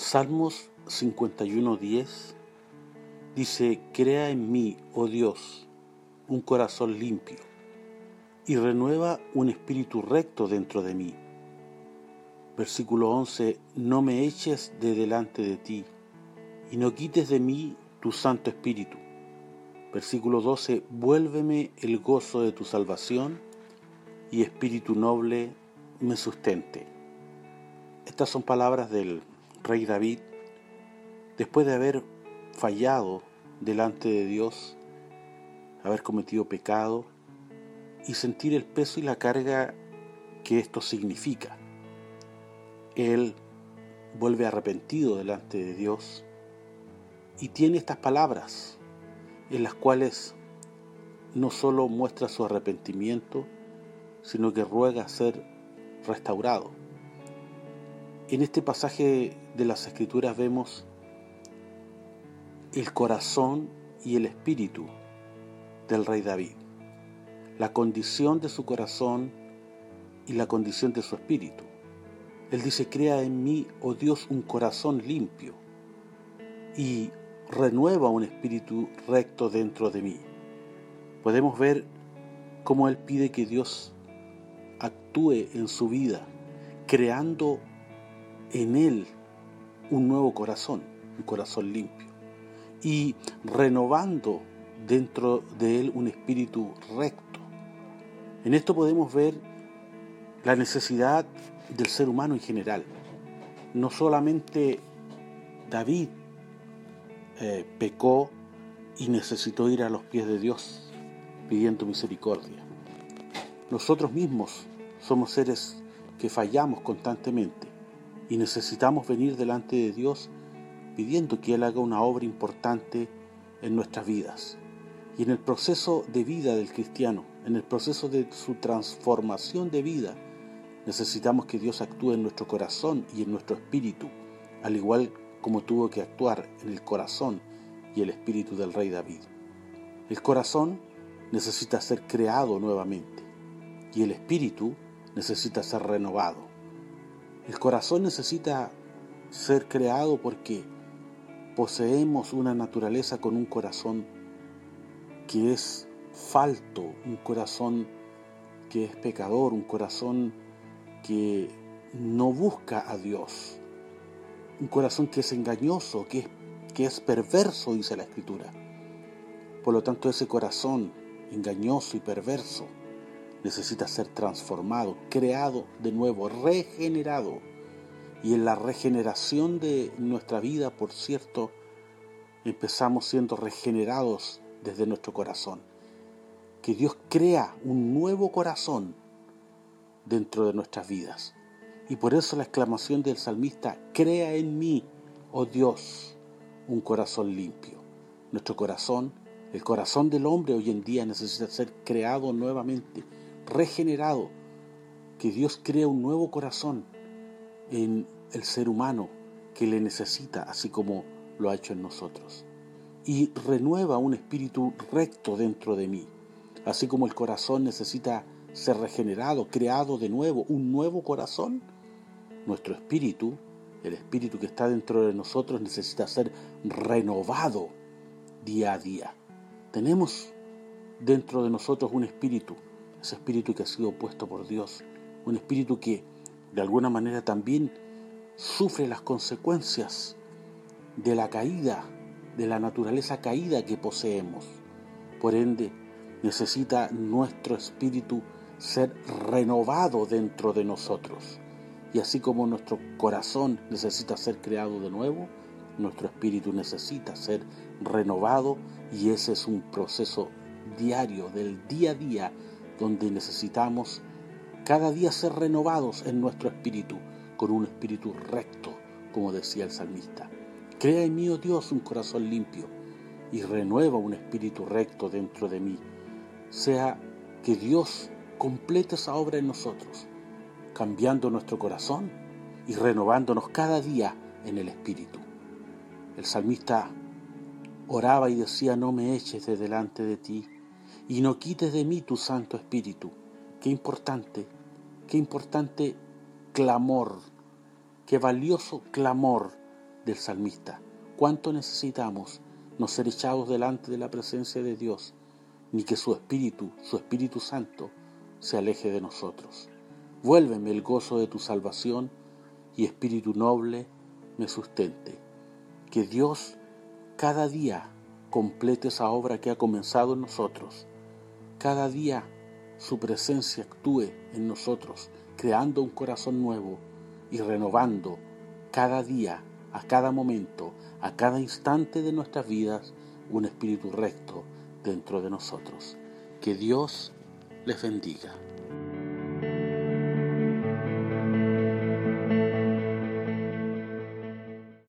Salmos 51.10 dice, Crea en mí, oh Dios, un corazón limpio, y renueva un espíritu recto dentro de mí. Versículo 11, No me eches de delante de ti, y no quites de mí tu Santo Espíritu. Versículo 12, Vuélveme el gozo de tu salvación, y espíritu noble me sustente. Estas son palabras del rey David, después de haber fallado delante de Dios, haber cometido pecado y sentir el peso y la carga que esto significa. Él vuelve arrepentido delante de Dios y tiene estas palabras en las cuales no solo muestra su arrepentimiento, sino que ruega ser restaurado. En este pasaje de las Escrituras vemos el corazón y el espíritu del rey David, la condición de su corazón y la condición de su espíritu. Él dice, crea en mí, oh Dios, un corazón limpio y renueva un espíritu recto dentro de mí. Podemos ver cómo Él pide que Dios actúe en su vida, creando en él un nuevo corazón, un corazón limpio, y renovando dentro de él un espíritu recto. En esto podemos ver la necesidad del ser humano en general. No solamente David eh, pecó y necesitó ir a los pies de Dios pidiendo misericordia. Nosotros mismos somos seres que fallamos constantemente y necesitamos venir delante de Dios pidiendo que Él haga una obra importante en nuestras vidas. Y en el proceso de vida del cristiano, en el proceso de su transformación de vida, necesitamos que Dios actúe en nuestro corazón y en nuestro espíritu, al igual como tuvo que actuar en el corazón y el espíritu del rey David. El corazón necesita ser creado nuevamente y el espíritu necesita ser renovado. El corazón necesita ser creado porque poseemos una naturaleza con un corazón que es falto, un corazón que es pecador, un corazón que no busca a Dios, un corazón que es engañoso, que es, que es perverso, dice la Escritura. Por lo tanto, ese corazón engañoso y perverso necesita ser transformado, creado de nuevo, regenerado. Y en la regeneración de nuestra vida, por cierto, empezamos siendo regenerados desde nuestro corazón. Que Dios crea un nuevo corazón dentro de nuestras vidas. Y por eso la exclamación del salmista, crea en mí, oh Dios, un corazón limpio. Nuestro corazón, el corazón del hombre hoy en día necesita ser creado nuevamente regenerado, que Dios crea un nuevo corazón en el ser humano que le necesita, así como lo ha hecho en nosotros. Y renueva un espíritu recto dentro de mí, así como el corazón necesita ser regenerado, creado de nuevo, un nuevo corazón. Nuestro espíritu, el espíritu que está dentro de nosotros, necesita ser renovado día a día. Tenemos dentro de nosotros un espíritu ese espíritu que ha sido puesto por Dios, un espíritu que de alguna manera también sufre las consecuencias de la caída, de la naturaleza caída que poseemos. Por ende, necesita nuestro espíritu ser renovado dentro de nosotros. Y así como nuestro corazón necesita ser creado de nuevo, nuestro espíritu necesita ser renovado y ese es un proceso diario, del día a día, donde necesitamos cada día ser renovados en nuestro espíritu, con un espíritu recto, como decía el salmista. Crea en mí, oh Dios, un corazón limpio y renueva un espíritu recto dentro de mí. Sea que Dios complete esa obra en nosotros, cambiando nuestro corazón y renovándonos cada día en el espíritu. El salmista oraba y decía, no me eches de delante de ti y no quites de mí tu Santo Espíritu. Qué importante, qué importante clamor, qué valioso clamor del salmista. ¿Cuánto necesitamos no ser echados delante de la presencia de Dios, ni que su Espíritu, su Espíritu Santo, se aleje de nosotros? Vuélveme el gozo de tu salvación y Espíritu noble me sustente. Que Dios cada día complete esa obra que ha comenzado en nosotros. Cada día su presencia actúe en nosotros, creando un corazón nuevo y renovando cada día, a cada momento, a cada instante de nuestras vidas, un espíritu recto dentro de nosotros. Que Dios les bendiga.